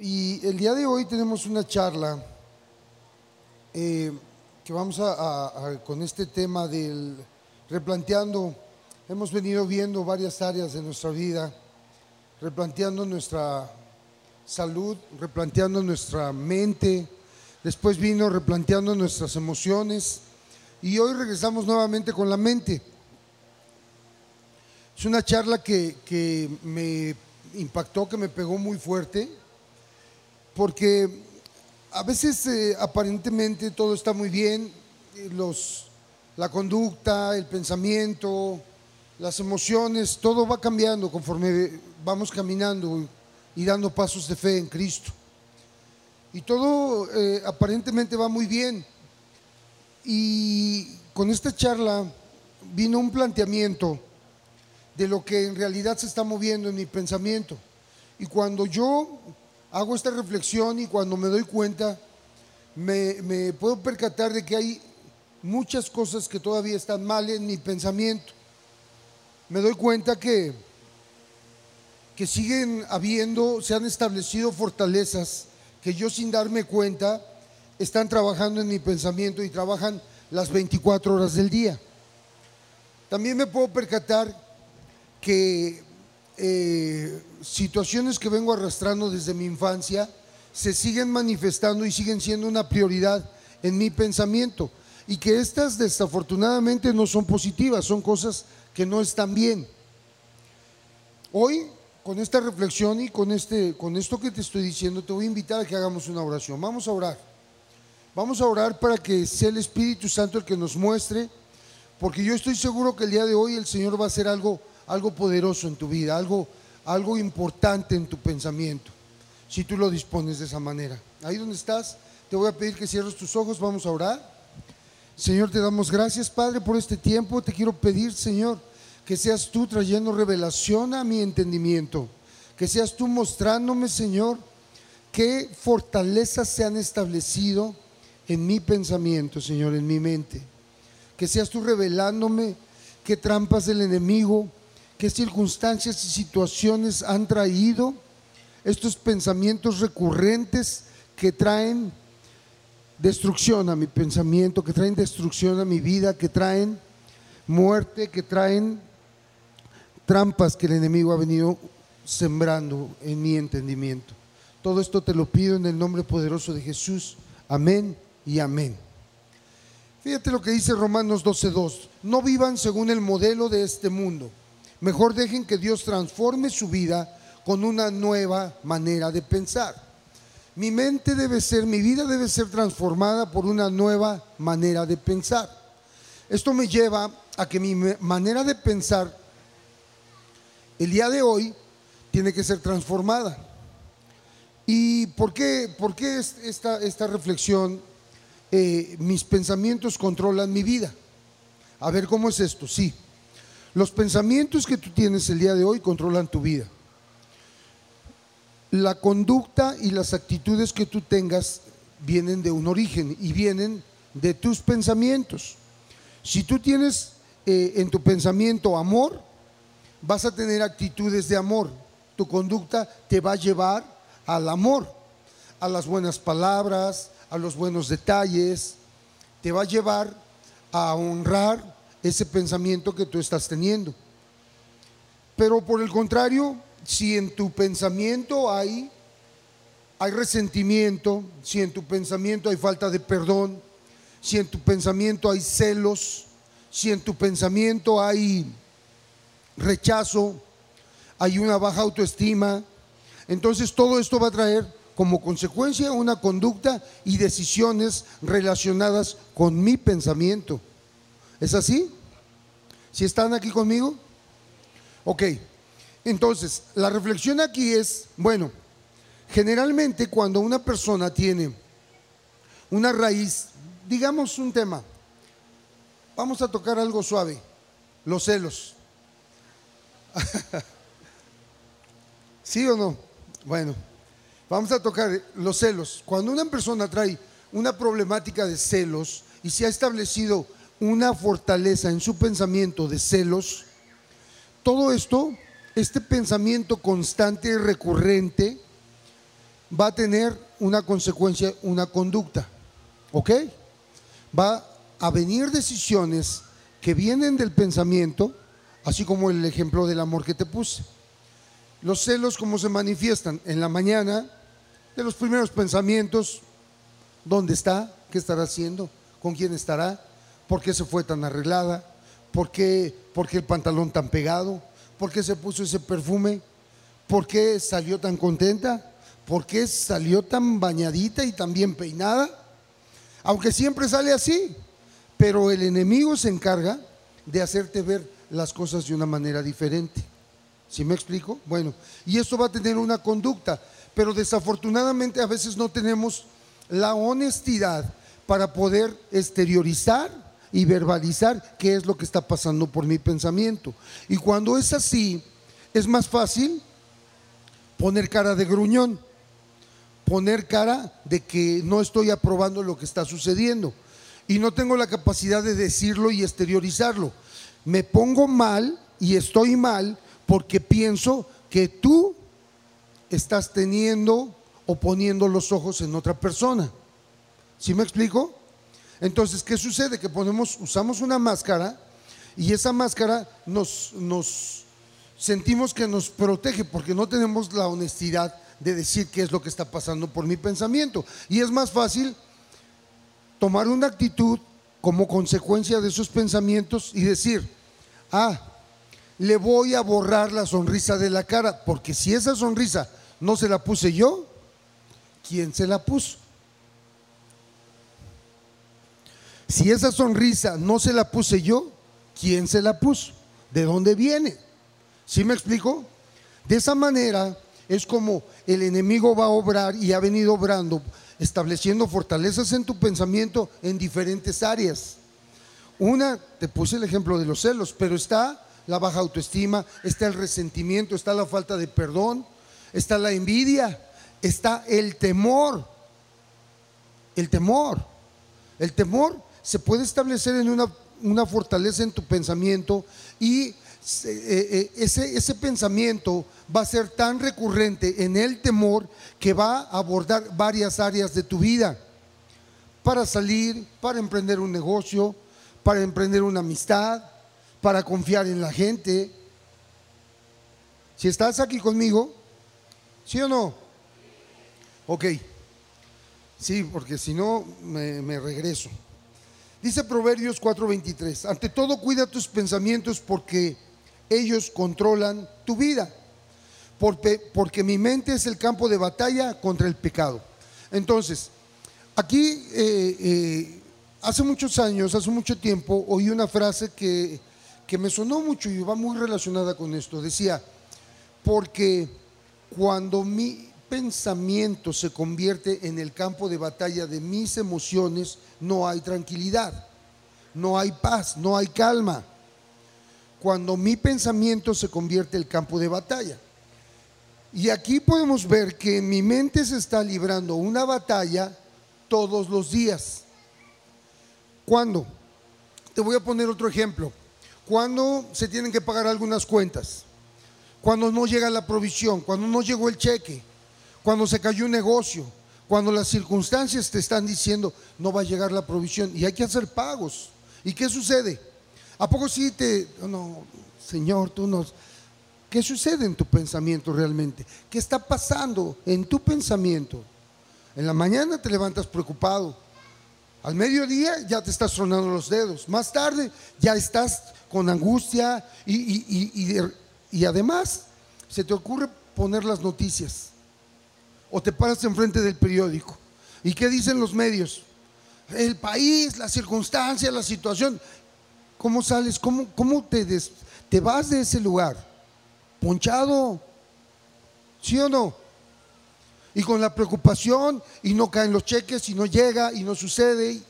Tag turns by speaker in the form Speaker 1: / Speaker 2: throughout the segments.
Speaker 1: Y el día de hoy tenemos una charla eh, que vamos a, a- con este tema del replanteando. Hemos venido viendo varias áreas de nuestra vida, replanteando nuestra salud, replanteando nuestra mente. Después vino replanteando nuestras emociones. Y hoy regresamos nuevamente con la mente. Es una charla que, que me impactó, que me pegó muy fuerte, porque a veces eh, aparentemente todo está muy bien, eh, los, la conducta, el pensamiento, las emociones, todo va cambiando conforme vamos caminando y dando pasos de fe en Cristo. Y todo eh, aparentemente va muy bien. Y con esta charla vino un planteamiento de lo que en realidad se está moviendo en mi pensamiento. Y cuando yo hago esta reflexión y cuando me doy cuenta, me, puedo percatar de que hay muchas cosas que todavía están mal en mi pensamiento. Me doy cuenta que, que siguen habiendo, se han establecido fortalezas que yo sin darme cuenta están trabajando en mi pensamiento y trabajan las 24 horas del día. También me puedo percatar que eh, situaciones que vengo arrastrando desde mi infancia se siguen manifestando y siguen siendo una prioridad en mi pensamiento y que estas desafortunadamente no son positivas, son cosas que no están bien. Hoy, con esta reflexión y con, este, con esto que te estoy diciendo, te voy a invitar a que hagamos una oración. Vamos a orar. Vamos a orar para que sea el Espíritu Santo el que nos muestre, porque yo estoy seguro que el día de hoy el Señor va a hacer algo, algo poderoso en tu vida, algo, algo importante en tu pensamiento, si tú lo dispones de esa manera. Ahí donde estás, te voy a pedir que cierres tus ojos, vamos a orar. Señor, te damos gracias, Padre, por este tiempo. Te quiero pedir, Señor, que seas tú trayendo revelación a mi entendimiento, que seas tú mostrándome, Señor, qué fortalezas se han establecido en mi pensamiento, Señor, en mi mente. Que seas tú revelándome qué trampas del enemigo, qué circunstancias y situaciones han traído estos pensamientos recurrentes que traen destrucción a mi pensamiento, que traen destrucción a mi vida, que traen muerte, que traen trampas que el enemigo ha venido sembrando en mi entendimiento. Todo esto te lo pido en el nombre poderoso de Jesús. Amén y amén. Fíjate lo que dice Romanos 12:2. No vivan según el modelo de este mundo. Mejor dejen que Dios transforme su vida con una nueva manera de pensar. Mi mente debe ser, mi vida debe ser transformada por una nueva manera de pensar. Esto me lleva a que mi manera de pensar el día de hoy tiene que ser transformada. ¿Y por qué, por qué es- esta, esta reflexión? eh, mis pensamientos controlan mi vida. A ver, ¿cómo es esto? Sí. Los pensamientos que tú tienes el día de hoy controlan tu vida. La conducta y las actitudes que tú tengas vienen de un origen y vienen de tus pensamientos. Si tú tienes eh, en tu pensamiento amor, vas a tener actitudes de amor. Tu conducta te va a llevar al amor, a las buenas palabras, a los buenos detalles. Te va a llevar a honrar ese pensamiento que tú estás teniendo. Pero por el contrario, si en tu pensamiento hay hay resentimiento, si en tu pensamiento hay falta de perdón, si en tu pensamiento hay celos, si en tu pensamiento hay rechazo, hay una baja autoestima, entonces todo esto va a traer como consecuencia una conducta y decisiones relacionadas con mi pensamiento. ¿Es así? ¿Si están aquí conmigo? Ok, entonces la reflexión aquí es, bueno, generalmente cuando una persona tiene una raíz, digamos un tema, vamos a tocar algo suave, los celos. ¿Sí o no? Bueno, vamos a tocar los celos. Cuando una persona trae una problemática de celos y se ha establecido una fortaleza en su pensamiento de celos, todo esto, este pensamiento constante y recurrente, va a tener una consecuencia, una conducta. ¿Ok? Va a venir decisiones que vienen del pensamiento, así como el ejemplo del amor que te puse. Los celos, ¿cómo se manifiestan? En la mañana, de los primeros pensamientos, ¿dónde está? ¿Qué estará haciendo? ¿Con quién estará? ¿Por qué se fue tan arreglada? ¿Por qué, por qué el pantalón tan pegado? ¿Por qué se puso ese perfume? ¿Por qué salió tan contenta? ¿Por qué salió tan bañadita y tan bien peinada? Aunque siempre sale así, pero el enemigo se encarga de hacerte ver las cosas de una manera diferente. ¿Sí me explico? Bueno, y esto va a tener una conducta, pero desafortunadamente a veces no tenemos la honestidad para poder exteriorizar y verbalizar qué es lo que está pasando por mi pensamiento. Y cuando es así, es más fácil poner cara de gruñón, poner cara de que no estoy aprobando lo que está sucediendo y no tengo la capacidad de decirlo y exteriorizarlo. Me pongo mal y estoy mal porque pienso que tú estás teniendo o poniendo los ojos en otra persona. ¿Sí me explico? Entonces, ¿qué sucede? Que ponemos, usamos una máscara y esa máscara nos, nos sentimos que nos protege porque no tenemos la honestidad de decir qué es lo que está pasando por mi pensamiento. Y es más fácil tomar una actitud como consecuencia de esos pensamientos y decir, ah, le voy a borrar la sonrisa de la cara, porque si esa sonrisa no se la puse yo, ¿quién se la puso? Si esa sonrisa no se la puse yo, ¿quién se la puso? ¿De dónde viene? ¿Sí me explico? De esa manera es como el enemigo va a obrar y ha venido obrando, estableciendo fortalezas en tu pensamiento en diferentes áreas. Una, te puse el ejemplo de los celos, pero está la baja autoestima, está el resentimiento, está la falta de perdón, está la envidia, está el temor. El temor. El temor se puede establecer en una, fortaleza en tu pensamiento y eh, eh, ese, ese pensamiento va a ser tan recurrente en el temor que va a abordar varias áreas de tu vida. Para salir, para emprender un negocio, para emprender una amistad, para confiar en la gente. Si estás aquí conmigo, ¿sí o no? Ok. Sí, porque si no, me, regreso. Dice Proverbios 4:23, ante todo cuida tus pensamientos porque ellos controlan tu vida, porque, mi mente es el campo de batalla contra el pecado. Entonces, aquí eh, eh, hace muchos años, hace mucho tiempo, oí una frase que que me sonó mucho y va muy relacionada con esto. Decía, porque cuando mi pensamiento se convierte en el campo de batalla de mis emociones, no hay tranquilidad, no hay paz, no hay calma. Cuando mi pensamiento se convierte en el campo de batalla. Y aquí podemos ver que mi mente se está librando una batalla todos los días. ¿Cuándo? Te voy a poner otro ejemplo cuando se tienen que pagar algunas cuentas, cuando no llega la provisión, cuando no llegó el cheque, cuando se cayó un negocio, cuando las circunstancias te están diciendo no va a llegar la provisión y hay que hacer pagos. ¿Y qué sucede? ¿A poco sí te... No, Señor, tú nos... ¿Qué sucede en tu pensamiento realmente? ¿Qué está pasando en tu pensamiento? En la mañana te levantas preocupado. Al mediodía ya te estás sonando los dedos. Más tarde ya estás con angustia y, además se te ocurre poner las noticias o te paras enfrente del periódico. ¿Y qué dicen los medios? El país, la circunstancia, la situación. ¿Cómo sales? ¿Cómo, cómo te, te vas de ese lugar? Ponchado. ¿Sí o no? Y con la preocupación y no caen los cheques y no llega y no sucede.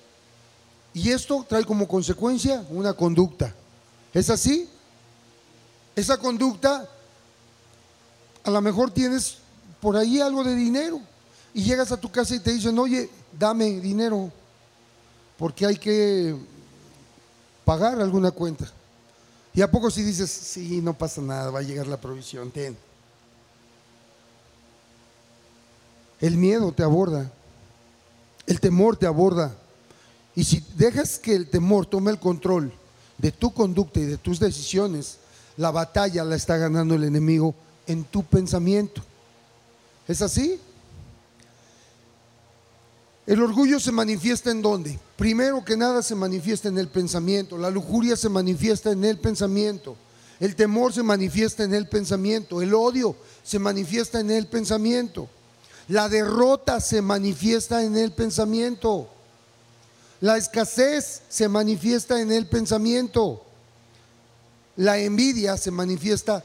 Speaker 1: Y esto trae como consecuencia una conducta. ¿Es así? Esa conducta, a lo mejor tienes por ahí algo de dinero y llegas a tu casa y te dicen, oye, dame dinero, porque hay que pagar alguna cuenta. Y a poco si dices, sí, no pasa nada, va a llegar la provisión, ten. el miedo te aborda, el temor te aborda. Y si dejas que el temor tome el control de tu conducta y de tus decisiones, la batalla la está ganando el enemigo en tu pensamiento. ¿Es así? El orgullo se manifiesta en dónde? Primero que nada se manifiesta en el pensamiento, la lujuria se manifiesta en el pensamiento, el temor se manifiesta en el pensamiento, el odio se manifiesta en el pensamiento, la derrota se manifiesta en el pensamiento, la escasez se manifiesta en el pensamiento, la envidia se manifiesta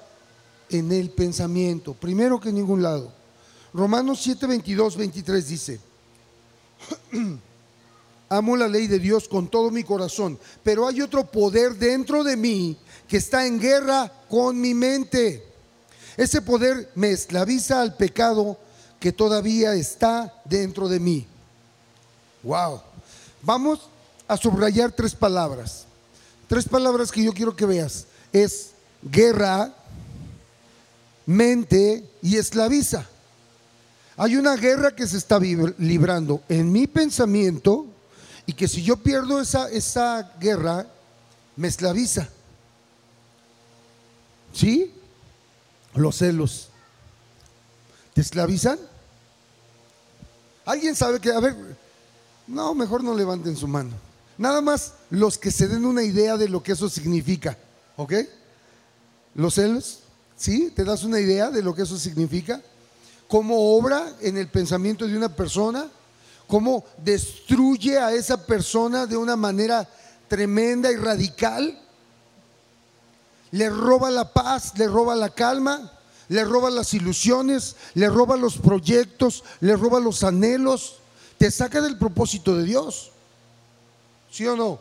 Speaker 1: en el pensamiento, primero que en ningún lado. Romanos 7, 22, 23 dice, amo la ley de Dios con todo mi corazón, pero hay otro poder dentro de mí que está en guerra con mi mente. Ese poder me esclaviza al pecado que todavía está dentro de mí. Wow. Vamos a subrayar tres palabras. Tres palabras que yo quiero que veas. Es guerra, mente y esclaviza. Hay una guerra que se está librando en mi pensamiento y que si yo pierdo esa, esa guerra, me esclaviza. ¿Sí? Los celos. ¿Te esclavizan? ¿Alguien sabe que, a ver, no, mejor no levanten su mano. Nada más los que se den una idea de lo que eso significa, ¿ok? Los celos, ¿sí? ¿Te das una idea de lo que eso significa? Cómo obra en el pensamiento de una persona, cómo destruye a esa persona de una manera tremenda y radical. Le roba la paz, le roba la calma, le roba las ilusiones, le roba los proyectos, le roba los anhelos, te saca del propósito de Dios. ¿Sí o no?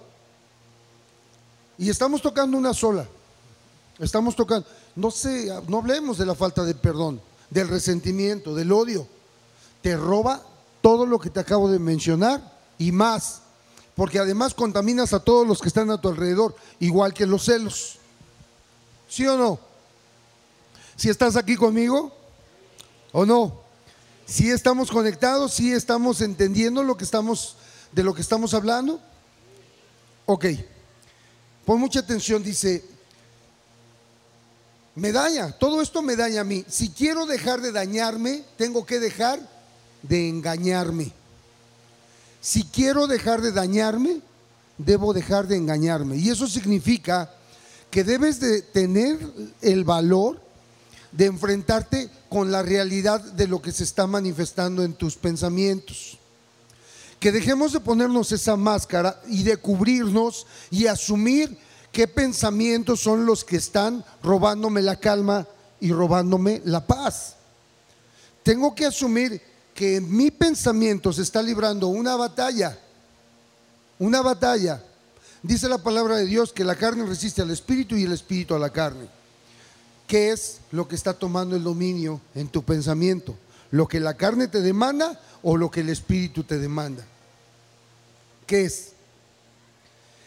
Speaker 1: Y estamos tocando una sola. Estamos tocando, no sé, no hablemos de la falta de perdón del resentimiento, del odio. Te roba todo lo que te acabo de mencionar y más, porque además contaminas a todos los que están a tu alrededor, igual que los celos. ¿Sí o no? Si estás aquí conmigo o no? Si estamos conectados, si estamos entendiendo lo que estamos de lo que estamos hablando. Ok. Pon mucha atención, dice, me daña, todo esto me daña a mí. Si quiero dejar de dañarme, tengo que dejar de engañarme. Si quiero dejar de dañarme, debo dejar de engañarme. Y eso significa que debes de tener el valor de enfrentarte con la realidad de lo que se está manifestando en tus pensamientos. Que dejemos de ponernos esa máscara y de cubrirnos y asumir qué pensamientos son los que están robándome la calma y robándome la paz. Tengo que asumir que en mi pensamiento se está librando una batalla, una batalla. Dice la palabra de Dios que la carne resiste al espíritu y el espíritu a la carne. ¿Qué es lo que está tomando el dominio en tu pensamiento? ¿Lo que la carne te demanda o lo que el espíritu te demanda? ¿Qué es?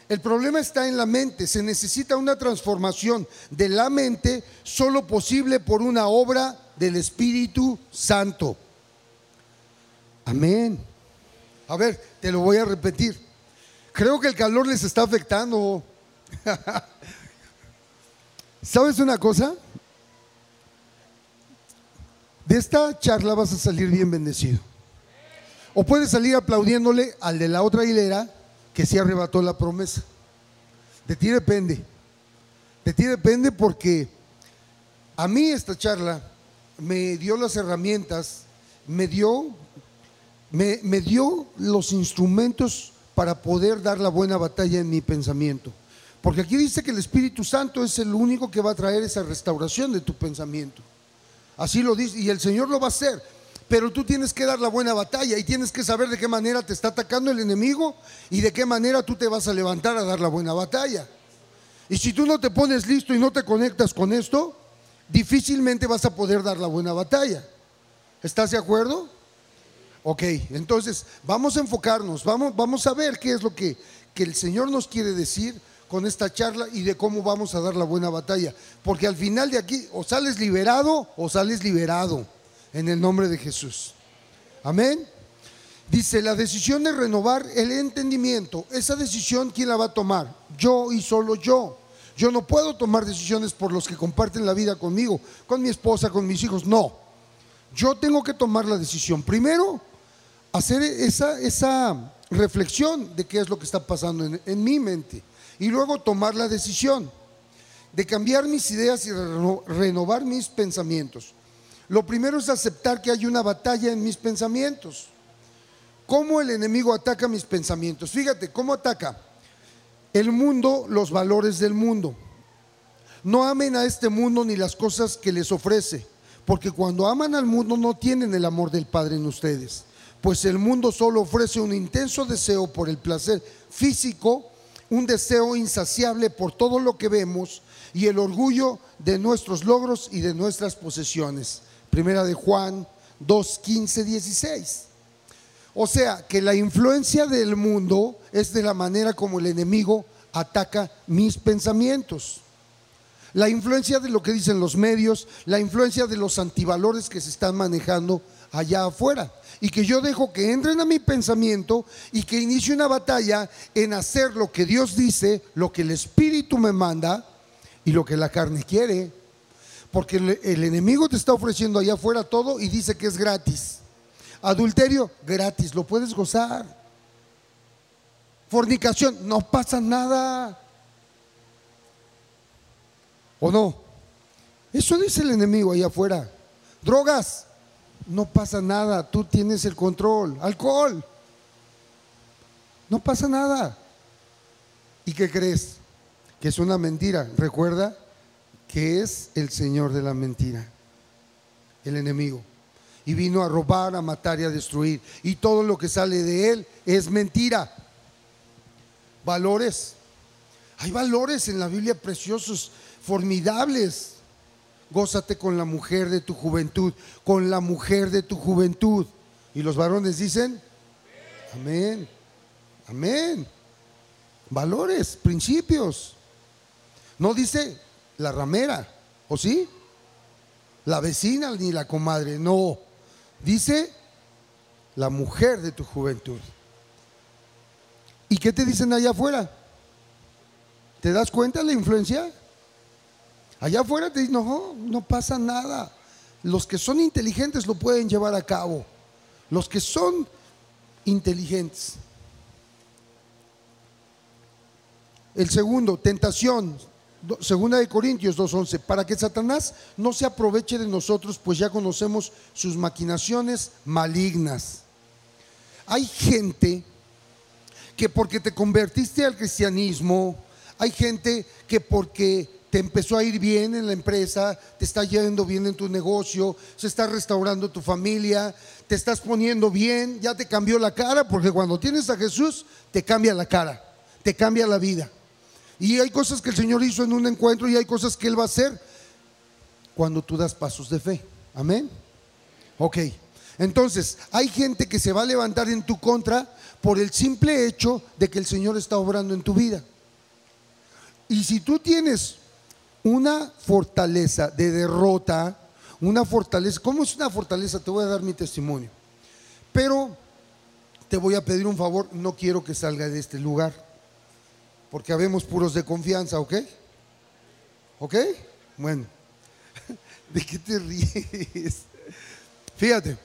Speaker 1: El problema está en la mente. Se necesita una transformación de la mente solo posible por una obra del Espíritu Santo. Amén. A ver, te lo voy a repetir. Creo que el calor les está afectando. ¿Sabes una cosa? De esta charla vas a salir bien bendecido. O puedes salir aplaudiéndole al de la otra hilera que se arrebató la promesa. De ti depende. De ti depende porque a mí esta charla me dio las herramientas, me dio, me, dio los instrumentos para poder dar la buena batalla en mi pensamiento. Porque aquí dice que el Espíritu Santo es el único que va a traer esa restauración de tu pensamiento. Así lo dice, y el Señor lo va a hacer pero tú tienes que dar la buena batalla y tienes que saber de qué manera te está atacando el enemigo y de qué manera tú te vas a levantar a dar la buena batalla. Y si tú no te pones listo y no te conectas con esto, difícilmente vas a poder dar la buena batalla. ¿Estás de acuerdo? Ok, entonces vamos a enfocarnos, vamos, vamos a ver qué es lo que, que el Señor nos quiere decir con esta charla y de cómo vamos a dar la buena batalla. Porque al final de aquí o sales liberado o sales liberado en el nombre de Jesús. Amén. Dice, la decisión de renovar el entendimiento, esa decisión, ¿quién la va a tomar? Yo y solo yo. Yo no puedo tomar decisiones por los que comparten la vida conmigo, con mi esposa, con mis hijos, no. Yo tengo que tomar la decisión. Primero, hacer esa, esa reflexión de qué es lo que está pasando en, en mi mente y luego tomar la decisión de cambiar mis ideas y renovar mis pensamientos. Lo primero es aceptar que hay una batalla en mis pensamientos. ¿Cómo el enemigo ataca mis pensamientos? Fíjate, ¿cómo ataca? El mundo, los valores del mundo. No amen a este mundo ni las cosas que les ofrece, porque cuando aman al mundo no tienen el amor del Padre en ustedes, pues el mundo solo ofrece un intenso deseo por el placer físico, un deseo insaciable por todo lo que vemos y el orgullo de nuestros logros y de nuestras posesiones. Primera de Juan 2, 15, 16. O sea, que la influencia del mundo es de la manera como el enemigo ataca mis pensamientos. La influencia de lo que dicen los medios, la influencia de los antivalores que se están manejando allá afuera. Y que yo dejo que entren a mi pensamiento y que inicie una batalla en hacer lo que Dios dice, lo que el Espíritu me manda y lo que la carne quiere. Porque el, enemigo te está ofreciendo allá afuera todo y dice que es gratis. Adulterio, gratis, lo puedes gozar. Fornicación, no pasa nada. ¿O no? Eso dice el enemigo ahí afuera. Drogas, no pasa nada, tú tienes el control. Alcohol, no pasa nada. ¿Y qué crees? Que es una mentira. Recuerda que es el Señor de la mentira, el enemigo y vino a robar, a matar y a destruir. Y todo lo que sale de él es mentira. Valores. Hay valores en la Biblia preciosos, formidables. Gózate con la mujer de tu juventud, con la mujer de tu juventud. Y los varones dicen, amén, amén. Valores, principios. No dice la ramera, ¿o sí? La vecina ni la comadre, no. Dice la mujer de tu juventud. ¿Y qué te dicen allá afuera? ¿Te das cuenta de la influencia? Allá afuera te dicen, no, no pasa nada. Los que son inteligentes lo pueden llevar a cabo. Los que son inteligentes. El segundo, tentación. Segunda de Corintios 2.11, para que Satanás no se aproveche de nosotros, pues ya conocemos sus maquinaciones malignas. Hay gente que porque te convertiste al cristianismo, hay gente que porque te empezó a ir bien en la empresa, te está yendo bien en tu negocio, se está restaurando tu familia, te estás poniendo bien, ya te cambió la cara, porque cuando tienes a Jesús, te cambia la cara, te cambia la vida. Y hay cosas que el Señor hizo en un encuentro y hay cosas que Él va a hacer cuando tú das pasos de fe. Amén. Ok. Entonces, hay gente que se va a levantar en tu contra por el simple hecho de que el Señor está obrando en tu vida. Y si tú tienes una fortaleza de derrota, una fortaleza, ¿cómo es una fortaleza? Te voy a dar mi testimonio. Pero te voy a pedir un favor, no quiero que salga de este lugar porque habemos puros de confianza, ¿ok? ¿Ok? Bueno, ¿de qué te ríes? Fíjate,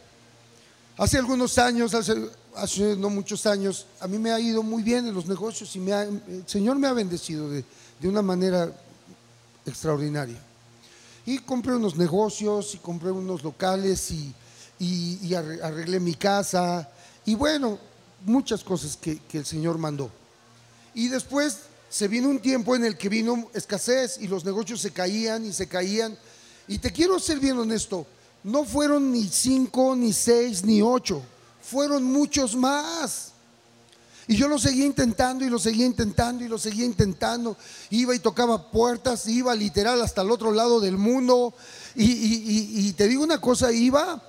Speaker 1: hace algunos años, hace, no muchos años, a mí me ha ido muy bien en los negocios y el Señor me ha bendecido de, una manera extraordinaria. Y compré unos negocios y compré unos locales y, arreglé mi casa y bueno, muchas cosas que el Señor mandó. Y después se vino un tiempo en el que vino escasez y los negocios se caían y se caían. Y te quiero ser bien honesto, no fueron ni cinco, ni seis, ni ocho, fueron muchos más. Y yo lo seguía intentando y lo seguía intentando y lo seguía intentando. Iba y tocaba puertas, iba literal hasta el otro lado del mundo. Y, te digo una cosa, iba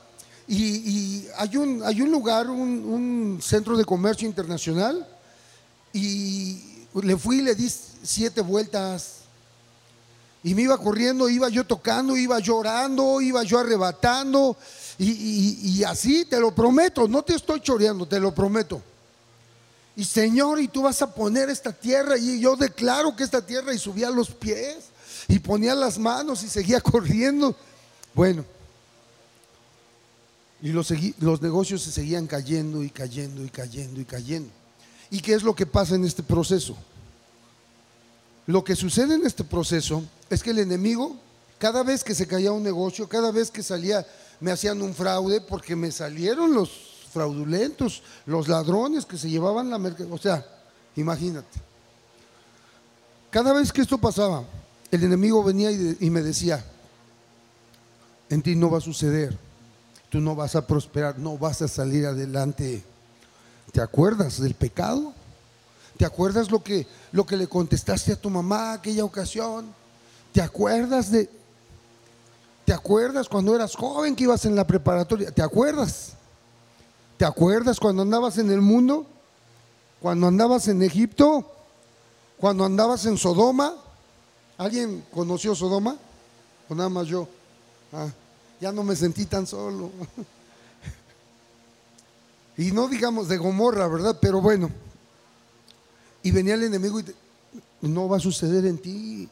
Speaker 1: y, hay, un, hay un lugar, un centro de comercio internacional y le fui y le di siete vueltas. Y me iba corriendo, iba yo tocando, iba llorando, iba yo arrebatando. Y, así, te lo prometo, no te estoy choreando, te lo prometo. Y Señor, y tú vas a poner esta tierra, y yo declaro que esta tierra, y subía los pies, y ponía las manos, y seguía corriendo. Bueno, y los, los negocios se seguían cayendo y cayendo y cayendo y cayendo. ¿Y qué es lo que pasa en este proceso? Lo que sucede en este proceso es que el enemigo, cada vez que se caía un negocio, cada vez que salía, me hacían un fraude porque me salieron los fraudulentos, los ladrones que se llevaban la mercancía. O sea, imagínate. Cada vez que esto pasaba, el enemigo venía y me decía, en ti no va a suceder tú no vas a prosperar, no vas a salir adelante. ¿Te acuerdas del pecado? ¿Te acuerdas lo que, lo que le contestaste a tu mamá aquella ocasión? ¿Te acuerdas de... ¿Te acuerdas cuando eras joven que ibas en la preparatoria? ¿Te acuerdas? ¿Te acuerdas cuando andabas en el mundo? ¿Cuando andabas en Egipto? ¿Cuando andabas en Sodoma? ¿Alguien conoció Sodoma? ¿O nada más yo? Ah ya no me sentí tan solo. Y no digamos de Gomorra, ¿verdad? Pero bueno. Y venía el enemigo y no va a suceder en ti.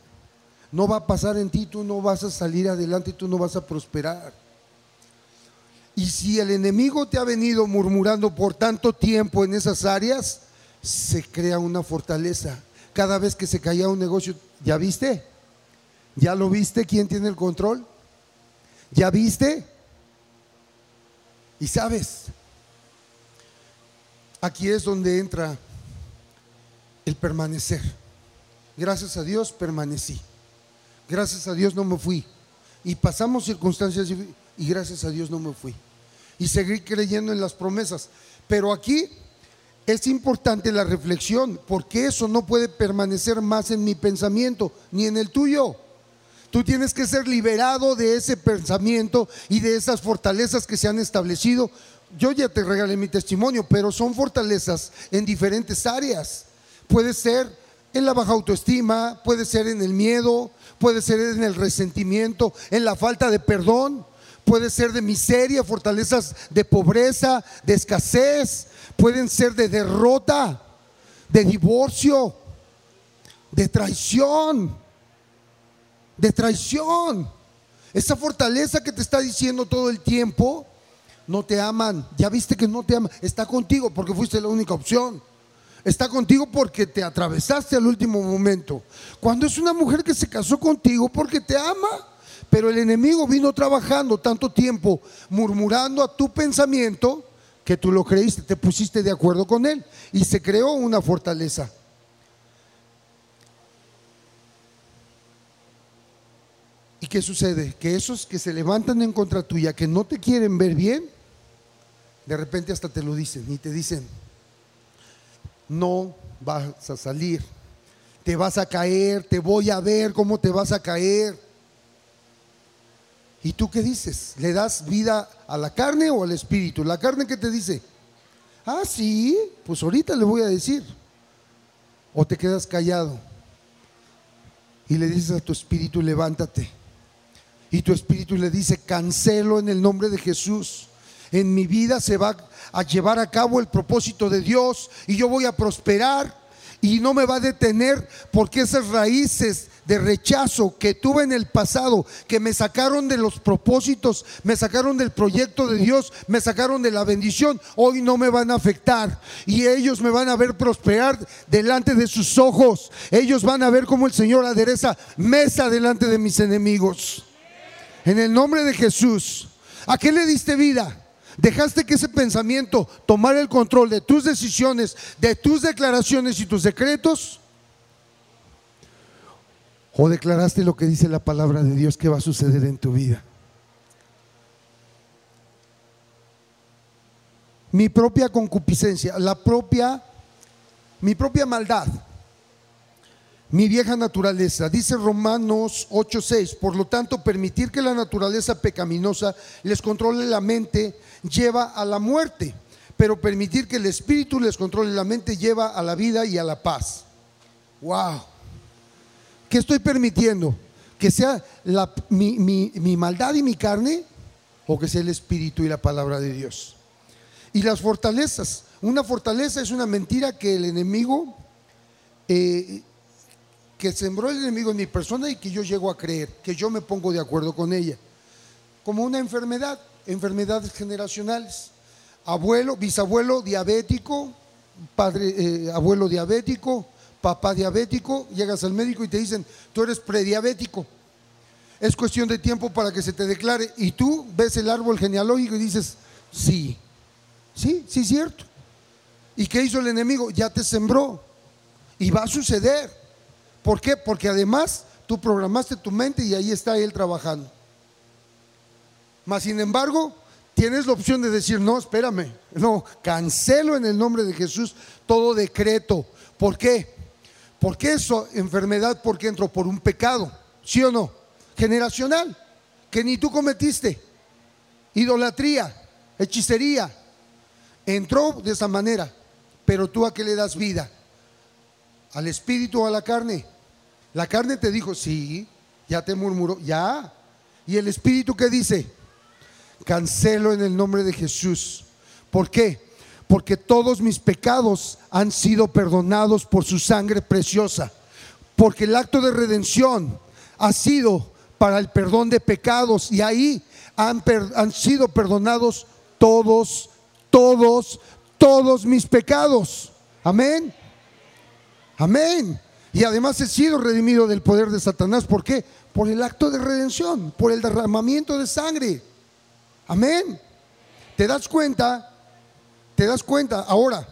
Speaker 1: No va a pasar en ti, tú no vas a salir adelante, tú no vas a prosperar. Y si el enemigo te ha venido murmurando por tanto tiempo en esas áreas, se crea una fortaleza. Cada vez que se caía un negocio, ¿ya viste? ¿Ya lo viste? ¿Quién tiene el control? ¿Ya viste? Y sabes, aquí es donde entra el permanecer. Gracias a Dios permanecí. Gracias a Dios no me fui. Y pasamos circunstancias y gracias a Dios no me fui. Y seguí creyendo en las promesas. Pero aquí es importante la reflexión, porque eso no puede permanecer más en mi pensamiento ni en el tuyo. Tú tienes que ser liberado de ese pensamiento y de esas fortalezas que se han establecido. Yo ya te regalé mi testimonio, pero son fortalezas en diferentes áreas. Puede ser en la baja autoestima, puede ser en el miedo, puede ser en el resentimiento, en la falta de perdón, puede ser de miseria, fortalezas de pobreza, de escasez, pueden ser de derrota, de divorcio, de traición de traición. Esa fortaleza que te está diciendo todo el tiempo, no te aman. Ya viste que no te aman. Está contigo porque fuiste la única opción. Está contigo porque te atravesaste al último momento. Cuando es una mujer que se casó contigo porque te ama, pero el enemigo vino trabajando tanto tiempo, murmurando a tu pensamiento, que tú lo creíste, te pusiste de acuerdo con él y se creó una fortaleza. ¿Y qué sucede? Que esos que se levantan en contra tuya, que no te quieren ver bien, de repente hasta te lo dicen y te dicen, no vas a salir, te vas a caer, te voy a ver cómo te vas a caer. ¿Y tú qué dices? ¿Le das vida a la carne o al espíritu? ¿La carne qué te dice? Ah, sí, pues ahorita le voy a decir. O te quedas callado y le dices a tu espíritu, levántate y tu espíritu le dice, cancelo en el nombre de Jesús. En mi vida se va a llevar a cabo el propósito de Dios y yo voy a prosperar y no me va a detener porque esas raíces de rechazo que tuve en el pasado, que me sacaron de los propósitos, me sacaron del proyecto de Dios, me sacaron de la bendición, hoy no me van a afectar. Y ellos me van a ver prosperar delante de sus ojos. Ellos van a ver cómo el Señor adereza mesa delante de mis enemigos. En el nombre de Jesús. ¿A qué le diste vida? ¿Dejaste que ese pensamiento tomara el control de tus decisiones, de tus declaraciones y tus secretos? ¿O declaraste lo que dice la palabra de Dios que va a suceder en tu vida? Mi propia concupiscencia, la propia, mi propia maldad mi vieja naturaleza. Dice Romanos 8:6, por lo tanto, permitir que la naturaleza pecaminosa les controle la mente lleva a la muerte, pero permitir que el espíritu les controle la mente lleva a la vida y a la paz. Wow. ¿Qué estoy permitiendo? que sea mi, maldad y mi carne o que sea el Espíritu y la palabra de Dios. Y las fortalezas. Una fortaleza es una mentira que el enemigo, eh, que sembró el enemigo en mi persona y que yo llego a creer, que yo me pongo de acuerdo con ella. Como una enfermedad, enfermedades generacionales. Abuelo, bisabuelo diabético, padre, eh, abuelo diabético, papá diabético, llegas al médico y te dicen, tú eres prediabético. Es cuestión de tiempo para que se te declare. Y tú ves el árbol genealógico y dices, sí, sí, sí, cierto. ¿Y qué hizo el enemigo? Ya te sembró. Y va a suceder. ¿Por qué? Porque además tú programaste tu mente y ahí está él trabajando. Mas, sin embargo, tienes la opción de decir, no, espérame, no, cancelo en el nombre de Jesús todo decreto. ¿Por qué? Porque eso, enfermedad, ¿por qué entró? Por un pecado, ¿sí o no? Generacional, que ni tú cometiste. Idolatría, hechicería. Entró de esa manera. Pero tú a qué le das vida? ¿Al espíritu o a la carne? La carne te dijo, sí, ya te murmuró, ya. ¿Y el espíritu qué dice? Cancelo en el nombre de Jesús. ¿Por qué? Porque todos mis pecados han sido perdonados por su sangre preciosa. Porque el acto de redención ha sido para el perdón de pecados y ahí han, han sido perdonados todos, todos, todos mis pecados. Amén. Amén. Y además he sido redimido del poder de Satanás. ¿Por qué? Por el acto de redención, por el derramamiento de sangre. Amén. ¿Te das cuenta? ¿Te das cuenta? Ahora,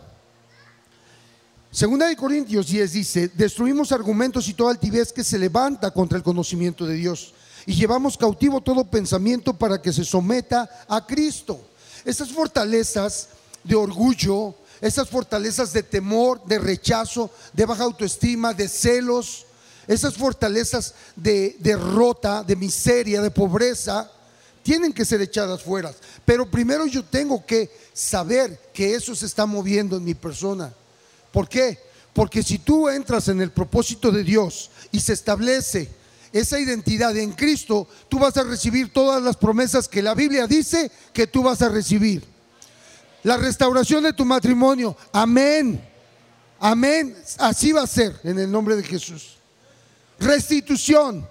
Speaker 1: Segunda de Corintios 10 dice, destruimos argumentos y toda altivez que se levanta contra el conocimiento de Dios y llevamos cautivo todo pensamiento para que se someta a Cristo. Esas fortalezas de orgullo, esas fortalezas de temor, de rechazo, de baja autoestima, de celos, esas fortalezas de derrota, de miseria, de pobreza, tienen que ser echadas fuera. Pero primero yo tengo que saber que eso se está moviendo en mi persona. ¿Por qué? Porque si tú entras en el propósito de Dios y se establece esa identidad en Cristo, tú vas a recibir todas las promesas que la Biblia dice que tú vas a recibir. La restauración de tu matrimonio. Amén. Amén. Así va a ser en el nombre de Jesús. Restitución.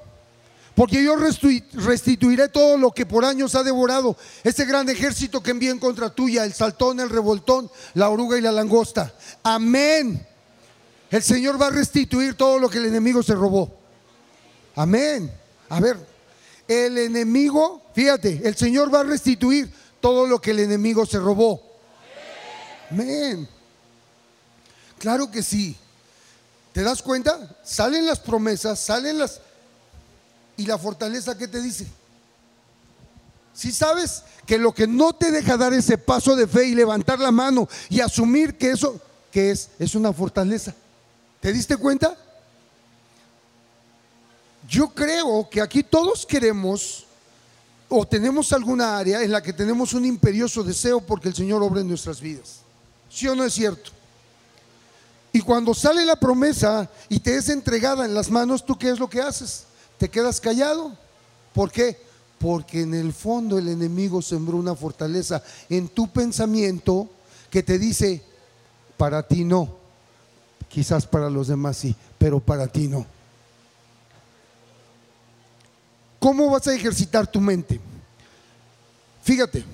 Speaker 1: Porque yo restituiré todo lo que por años ha devorado ese gran ejército que envié en contra tuya, el saltón, el revoltón, la oruga y la langosta. Amén. El Señor va a restituir todo lo que el enemigo se robó. Amén. A ver, el enemigo, fíjate, el Señor va a restituir todo lo que el enemigo se robó. Amén. Claro que sí. ¿Te das cuenta? Salen las promesas, salen las... ¿Y la fortaleza qué te dice? Si sabes que lo que no te deja dar ese paso de fe y levantar la mano y asumir que eso, que es? Es una fortaleza. ¿Te diste cuenta? Yo creo que aquí todos queremos o tenemos alguna área en la que tenemos un imperioso deseo porque el Señor obra en nuestras vidas. ¿Sí o no es cierto? Y cuando sale la promesa y te es entregada en las manos, ¿tú qué es lo que haces? ¿Te quedas callado? ¿Por qué? Porque en el fondo el enemigo sembró una fortaleza en tu pensamiento que te dice, para ti no, quizás para los demás sí, pero para ti no. ¿Cómo vas a ejercitar tu mente? Fíjate,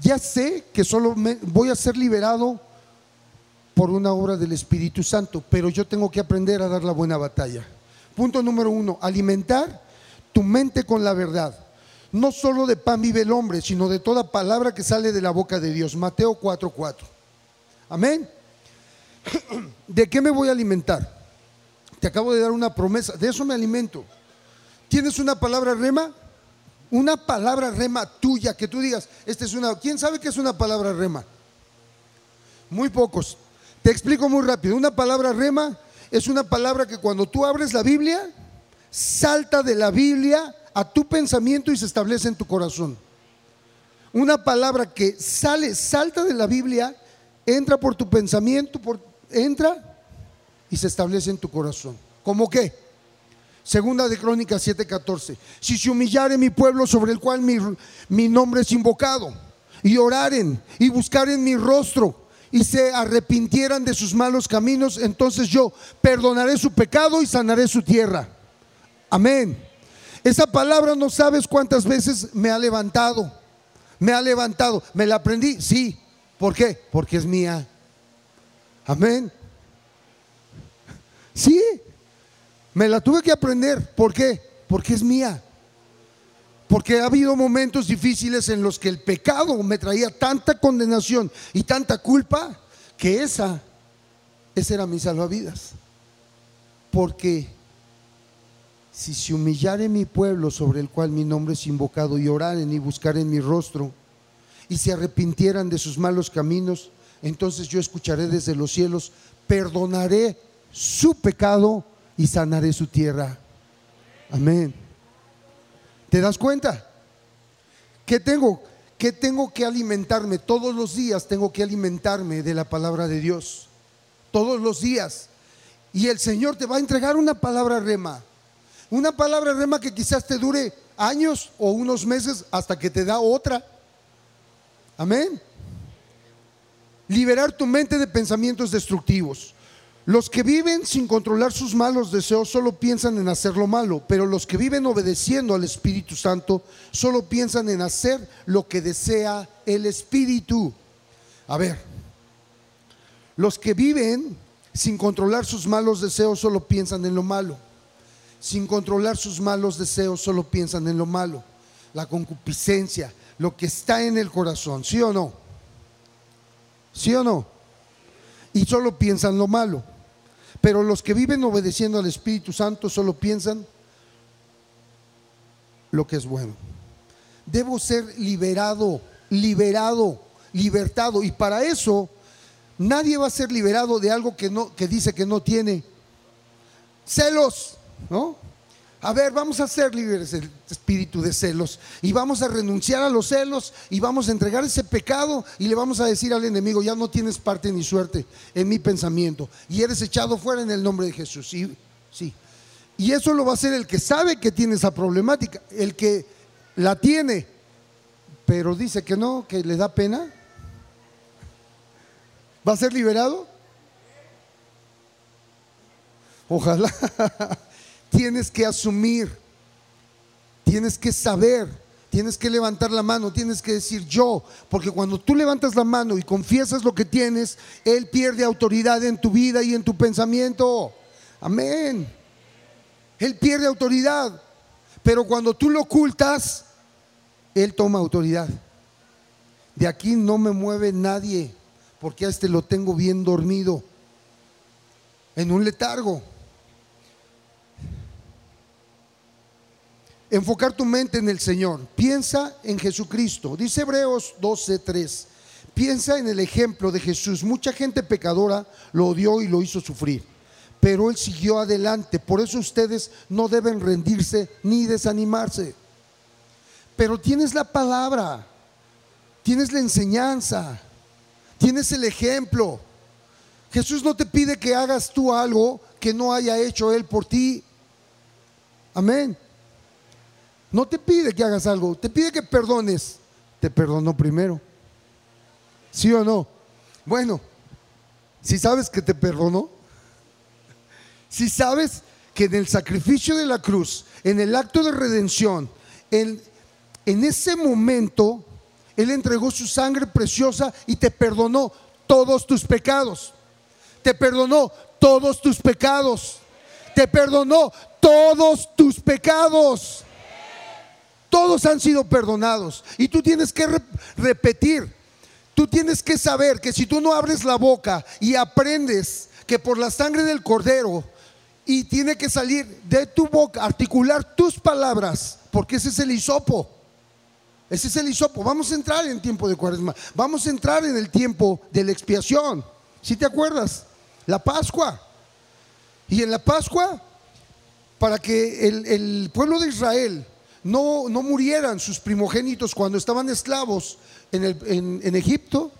Speaker 1: ya sé que solo voy a ser liberado por una obra del Espíritu Santo, pero yo tengo que aprender a dar la buena batalla. Punto número uno, alimentar tu mente con la verdad. No solo de pan vive el hombre, sino de toda palabra que sale de la boca de Dios. Mateo 4:4. Amén. ¿De qué me voy a alimentar? Te acabo de dar una promesa, de eso me alimento. ¿Tienes una palabra rema? Una palabra rema tuya que tú digas, esta es una, ¿quién sabe qué es una palabra rema? Muy pocos. Te explico muy rápido. Una palabra rema es una palabra que cuando tú abres la Biblia, salta de la Biblia a tu pensamiento y se establece en tu corazón. Una palabra que sale, salta de la Biblia, entra por tu pensamiento, por, entra y se establece en tu corazón. ¿Cómo qué? Segunda de Crónicas 7:14. Si se humillare mi pueblo sobre el cual mi, mi nombre es invocado, y oraren y buscaren mi rostro, y se arrepintieran de sus malos caminos, entonces yo perdonaré su pecado y sanaré su tierra. Amén. Esa palabra no sabes cuántas veces me ha levantado. Me ha levantado. ¿Me la aprendí? Sí. ¿Por qué? Porque es mía. Amén. Sí. Me la tuve que aprender. ¿Por qué? Porque es mía. Porque ha habido momentos difíciles en los que el pecado me traía tanta condenación y tanta culpa que esa, esa era mi salvavidas. Porque si se humillare mi pueblo sobre el cual mi nombre es invocado y oraren y buscaren mi rostro y se arrepintieran de sus malos caminos, entonces yo escucharé desde los cielos, perdonaré su pecado y sanaré su tierra. Amén. ¿Te das cuenta? ¿Qué tengo? ¿Qué tengo que alimentarme? Todos los días tengo que alimentarme de la palabra de Dios. Todos los días. Y el Señor te va a entregar una palabra rema. Una palabra rema que quizás te dure años o unos meses hasta que te da otra. Amén. Liberar tu mente de pensamientos destructivos. Los que viven sin controlar sus malos deseos solo piensan en hacer lo malo, pero los que viven obedeciendo al Espíritu Santo solo piensan en hacer lo que desea el Espíritu. A ver, los que viven sin controlar sus malos deseos solo piensan en lo malo. Sin controlar sus malos deseos solo piensan en lo malo. La concupiscencia, lo que está en el corazón, ¿sí o no? ¿Sí o no? Y solo piensan lo malo. Pero los que viven obedeciendo al Espíritu Santo solo piensan lo que es bueno. Debo ser liberado, liberado, libertado. Y para eso nadie va a ser liberado de algo que, no, que dice que no tiene. Celos, ¿no? A ver, vamos a ser libres del espíritu de celos y vamos a renunciar a los celos y vamos a entregar ese pecado y le vamos a decir al enemigo, ya no tienes parte ni suerte en mi pensamiento y eres echado fuera en el nombre de Jesús. Sí, sí. Y eso lo va a hacer el que sabe que tiene esa problemática, el que la tiene, pero dice que no, que le da pena. ¿Va a ser liberado? Ojalá. tienes que asumir, tienes que saber, tienes que levantar la mano, tienes que decir yo, porque cuando tú levantas la mano y confiesas lo que tienes, Él pierde autoridad en tu vida y en tu pensamiento. Amén. Él pierde autoridad, pero cuando tú lo ocultas, Él toma autoridad. De aquí no me mueve nadie, porque a este lo tengo bien dormido, en un letargo. Enfocar tu mente en el Señor. Piensa en Jesucristo. Dice Hebreos 12:3. Piensa en el ejemplo de Jesús. Mucha gente pecadora lo odió y lo hizo sufrir, pero Él siguió adelante. Por eso ustedes no deben rendirse ni desanimarse. Pero tienes la palabra, tienes la enseñanza, tienes el ejemplo. Jesús no te pide que hagas tú algo que no haya hecho Él por ti. Amén. No te pide que hagas algo, te pide que perdones. Te perdonó primero. ¿Sí o no? Bueno, si sabes que te perdonó, si sabes que en el sacrificio de la cruz, en el acto de redención, en, en ese momento, Él entregó su sangre preciosa y te perdonó todos tus pecados. Te perdonó todos tus pecados. Te perdonó todos tus pecados. Todos han sido perdonados. Y tú tienes que repetir, tú tienes que saber que si tú no abres la boca y aprendes que por la sangre del cordero y tiene que salir de tu boca, articular tus palabras, porque ese es el hisopo. Ese es el hisopo. Vamos a entrar en tiempo de cuaresma. Vamos a entrar en el tiempo de la expiación. Si te acuerdas, la Pascua. Y en la Pascua, para que el, el pueblo de Israel no, no murieran sus primogénitos cuando estaban esclavos en, Egipto,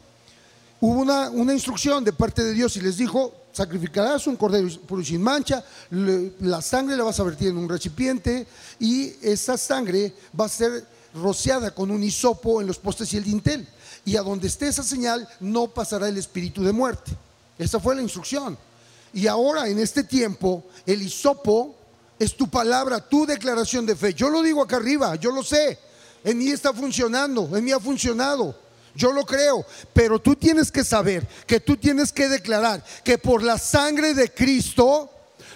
Speaker 1: hubo una, instrucción de parte de Dios y les dijo, sacrificarás un cordero puro sin mancha, la sangre la vas a vertir en un recipiente y esa sangre va a ser rociada con un hisopo en los postes y el dintel. Y a donde esté esa señal no pasará el espíritu de muerte. Esa fue la instrucción. Y ahora en este tiempo el hisopo es tu palabra, tu declaración de fe. Yo lo digo acá arriba, yo lo sé. En mí está funcionando, en mí ha funcionado. Yo lo creo, pero tú tienes que saber que tú tienes que declarar que por la sangre de Cristo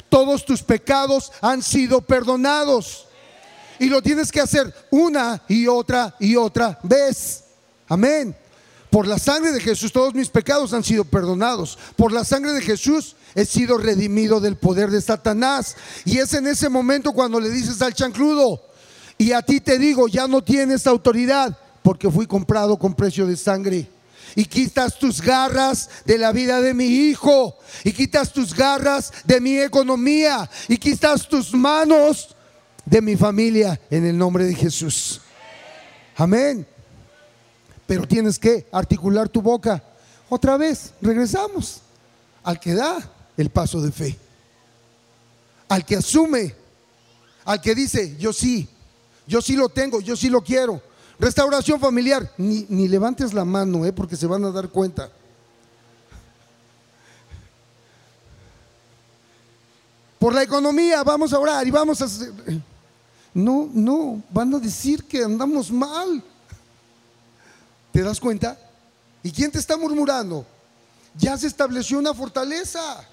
Speaker 1: todos tus pecados han sido perdonados. Y lo tienes que hacer una y otra y otra vez. Amén. Por la sangre de Jesús todos mis pecados han sido perdonados. Por la sangre de Jesús he sido redimido del poder de Satanás. Y es en ese momento cuando le dices al chancludo, y a ti te digo, ya no tienes autoridad porque fui comprado con precio de sangre. Y quitas tus garras de la vida de mi hijo. Y quitas tus garras de mi economía. Y quitas tus manos de mi familia en el nombre de Jesús. Amén. Pero tienes que articular tu boca. Otra vez, regresamos al que da el paso de fe. Al que asume. Al que dice, yo sí, yo sí lo tengo, yo sí lo quiero. Restauración familiar, ni, ni levantes la mano, eh, porque se van a dar cuenta. Por la economía, vamos a orar y vamos a hacer. No, no, van a decir que andamos mal. ¿Te das cuenta? ¿Y quién te está murmurando? Ya se estableció una fortaleza.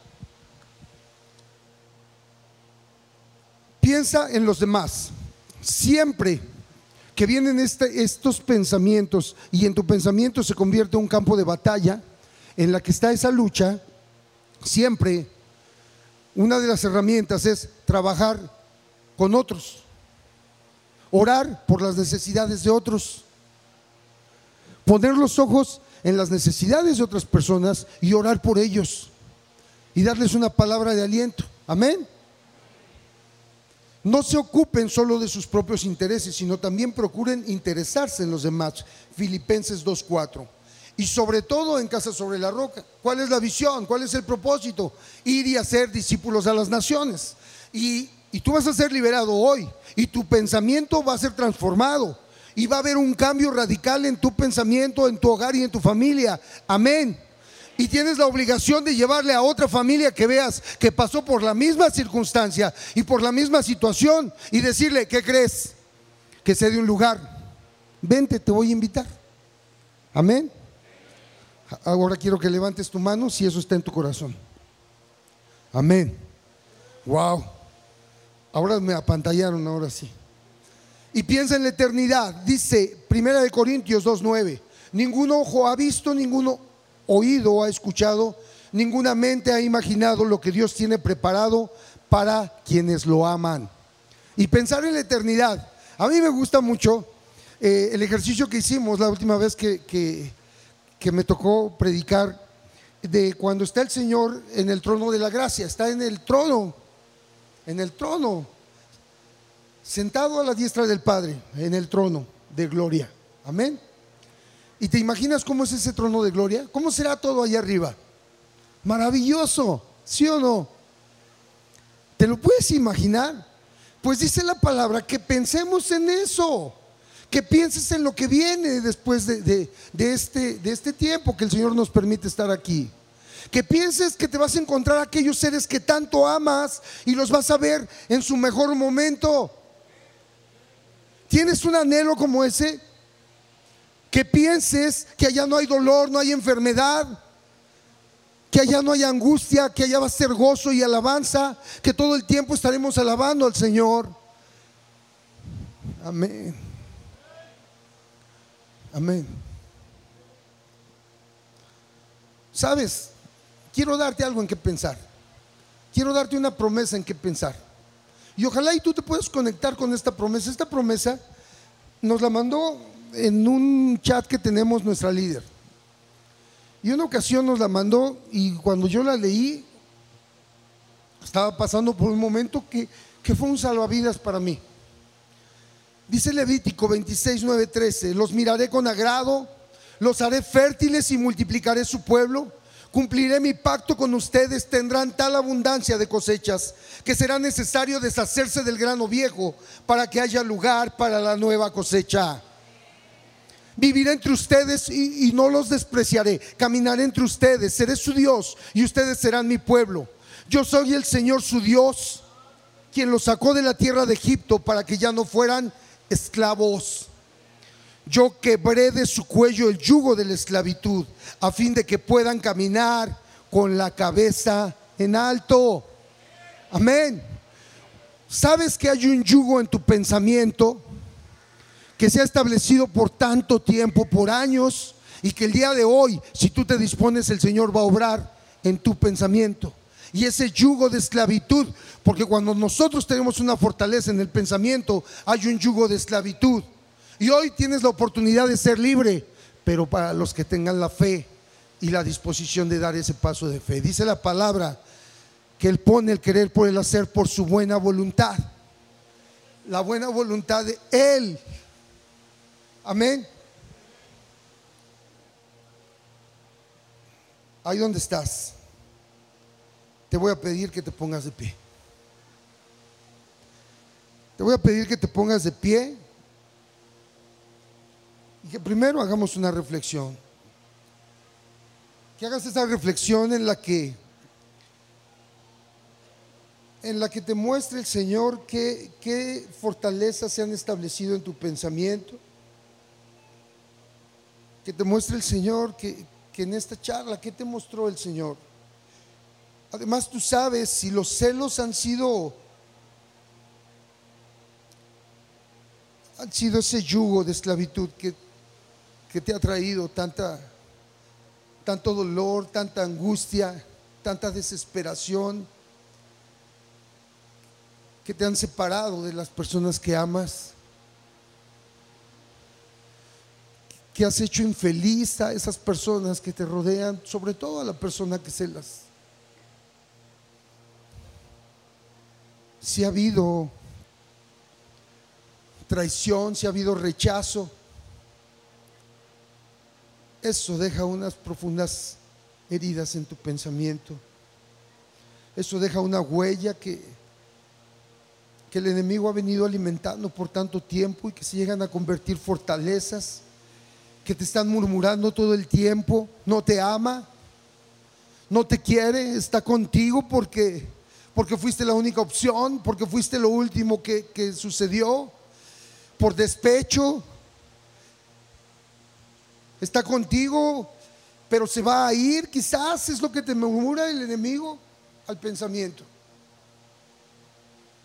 Speaker 1: Piensa en los demás. Siempre que vienen este- estos pensamientos y en tu pensamiento se convierte un campo de batalla en la que está esa lucha, siempre una de las herramientas es trabajar con otros, orar por las necesidades de otros, poner los ojos en las necesidades de otras personas y orar por ellos y darles una palabra de aliento. Amén. No se ocupen solo de sus propios intereses, sino también procuren interesarse en los demás. Filipenses 2.4. Y sobre todo en Casa sobre la Roca. ¿Cuál es la visión? ¿Cuál es el propósito? Ir y hacer discípulos a las naciones. Y, y tú vas a ser liberado hoy. Y tu pensamiento va a ser transformado. Y va a haber un cambio radical en tu pensamiento, en tu hogar y en tu familia. Amén. Y tienes la obligación de llevarle a otra familia que veas que pasó por la misma circunstancia y por la misma situación y decirle, ¿qué crees? Que sé de un lugar. Vente, te voy a invitar. Amén. Ahora quiero que levantes tu mano si eso está en tu corazón. Amén. Wow. Ahora me apantallaron, ahora sí. Y piensa en la eternidad. Dice Primera de Corintios 2.9. Ningún ojo ha visto, ningún oído ha escuchado, ninguna mente ha imaginado lo que Dios tiene preparado para quienes lo aman. Y pensar en la eternidad. A mí me gusta mucho eh, el ejercicio que hicimos la última vez que, que, que me tocó predicar de cuando está el Señor en el trono de la gracia, está en el trono, en el trono, sentado a la diestra del Padre, en el trono de gloria. Amén. ¿Y te imaginas cómo es ese trono de gloria? ¿Cómo será todo allá arriba? Maravilloso, ¿sí o no? ¿Te lo puedes imaginar? Pues dice la palabra que pensemos en eso, que pienses en lo que viene después de, de- este, de este tiempo que el Señor nos permite estar aquí. Que pienses que te vas a encontrar aquellos seres que tanto amas y los vas a ver en su mejor momento. ¿Tienes un anhelo como ese? Que pienses que allá no hay dolor, no hay enfermedad, que allá no hay angustia, que allá va a ser gozo y alabanza, que todo el tiempo estaremos alabando al Señor. Amén. Amén. ¿Sabes? Quiero darte algo en que pensar. Quiero darte una promesa en que pensar. Y ojalá y tú te puedas conectar con esta promesa. Esta promesa nos la mandó en un chat que tenemos nuestra líder. Y una ocasión nos la mandó y cuando yo la leí, estaba pasando por un momento que, que fue un salvavidas para mí. Dice Levítico 26, 9, 13, los miraré con agrado, Los haré fértiles y multiplicaré su pueblo. Cumpliré mi pacto con ustedes, tendrán tal abundancia de cosechas que será necesario deshacerse del grano viejo para que haya lugar para la nueva cosecha. Viviré entre ustedes y, no los despreciaré. Caminaré entre ustedes, seré su Dios y ustedes serán mi pueblo. Yo soy el Señor su Dios, quien los sacó de la tierra de Egipto para que ya no fueran esclavos. Yo quebré de su cuello el yugo de la esclavitud, a fin de que puedan caminar con la cabeza en alto. Amén. ¿Sabes que hay un yugo en tu pensamiento que se ha establecido por tanto tiempo, por años, y que el día de hoy, si tú te dispones, el Señor va a obrar en tu pensamiento? Y ese yugo de esclavitud, porque cuando nosotros tenemos una fortaleza en el pensamiento, hay un yugo de esclavitud. Y hoy tienes la oportunidad de ser libre, pero para los que tengan la fe y la disposición de dar ese paso de fe. Dice la palabra que Él pone el querer por el hacer por su buena voluntad. La buena voluntad de Él. Amén. Ahí donde estás, te voy a pedir que te pongas de pie. Te voy a pedir que te pongas de pie y que primero hagamos una reflexión. Que hagas esa reflexión en la que en la que te muestre el Señor qué, qué fortalezas se han establecido en tu pensamiento. Que te muestre el Señor que, que en esta charla, ¿qué te mostró el Señor? Además tú sabes si los celos han sido han sido ese yugo de esclavitud que que te ha traído tanta, tanto dolor, tanta angustia, tanta desesperación, que te han separado de las personas que amas, que has hecho infeliz a esas personas que te rodean, sobre todo a la persona que celas. Si ha habido traición, si ha habido rechazo, eso deja unas profundas heridas en tu pensamiento. Eso deja una huella que, que el enemigo ha venido alimentando por tanto tiempo y que se llegan a convertir fortalezas, que te están murmurando todo el tiempo, no te ama, no te quiere, está contigo porque, porque fuiste la única opción, porque fuiste lo último que, que sucedió, por despecho, está contigo, pero se va a ir, quizás es lo que te murmura el enemigo al pensamiento.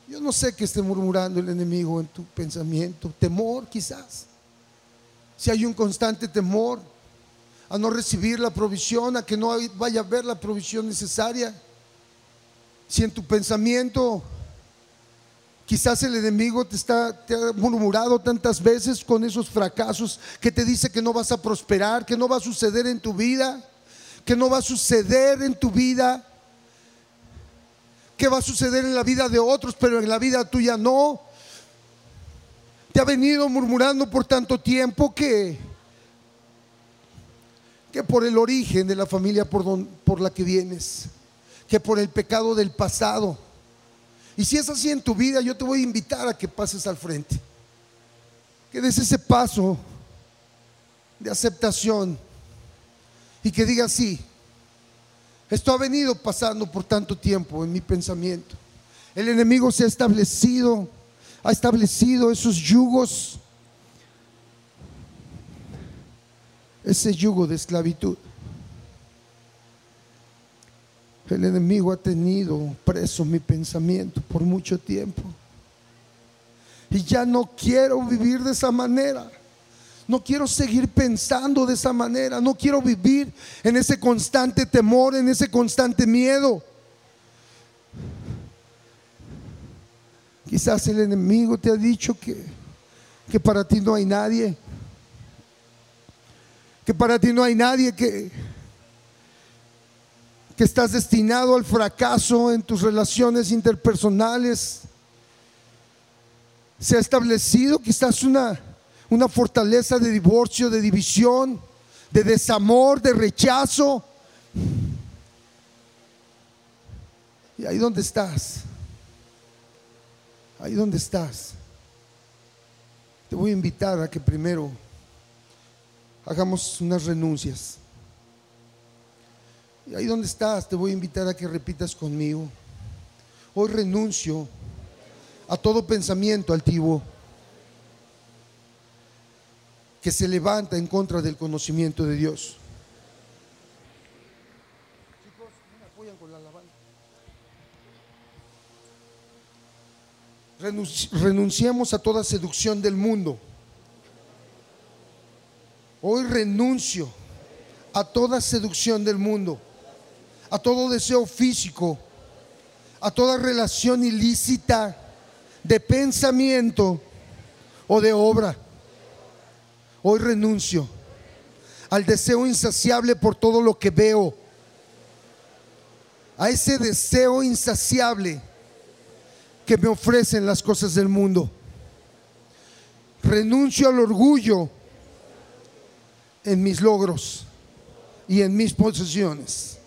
Speaker 1: Yo no sé qué esté murmurando el enemigo en tu pensamiento, temor quizás. Si hay un constante temor a no recibir la provisión, a que no vaya a haber la provisión necesaria. Si en tu pensamiento Quizás el enemigo te, está, ha murmurado tantas veces con esos fracasos que te dice que no vas a prosperar, que no va a suceder en tu vida, que no va a suceder en tu vida, que va a suceder en la vida de otros, pero en la vida tuya no. Ha venido murmurando por tanto tiempo que, que por el origen de la familia por, por la que vienes, que por el pecado del pasado y si es así en tu vida, yo te voy a invitar a que pases al frente. Que des ese paso de aceptación y que digas, sí, esto ha venido pasando por tanto tiempo en mi pensamiento. El enemigo se ha establecido, ha establecido esos yugos, ese yugo de esclavitud. El enemigo ha tenido preso mi pensamiento por mucho tiempo. Y ya no quiero vivir de esa manera. No quiero seguir pensando de esa manera. No quiero vivir en ese constante temor, en ese constante miedo. Quizás el enemigo te ha dicho que, que para ti no hay nadie. Que para ti no hay nadie que, que estás destinado al fracaso en tus relaciones interpersonales. Se ha establecido quizás una, una fortaleza de divorcio, de división, de desamor, de rechazo. Y ahí donde estás, ahí donde estás, te voy a invitar a que primero hagamos unas renuncias. Ahí donde estás, te voy a invitar a que repitas conmigo. Hoy renuncio a todo pensamiento altivo que se levanta en contra del conocimiento de Dios. Renunci- Renunciemos a toda seducción del mundo. Hoy renuncio a toda seducción del mundo, a todo deseo físico, a toda relación ilícita de pensamiento o de obra. Hoy renuncio al deseo insaciable por todo lo que veo, a ese deseo insaciable que me ofrecen las cosas del mundo. Renuncio al orgullo en mis logros y en mis posesiones.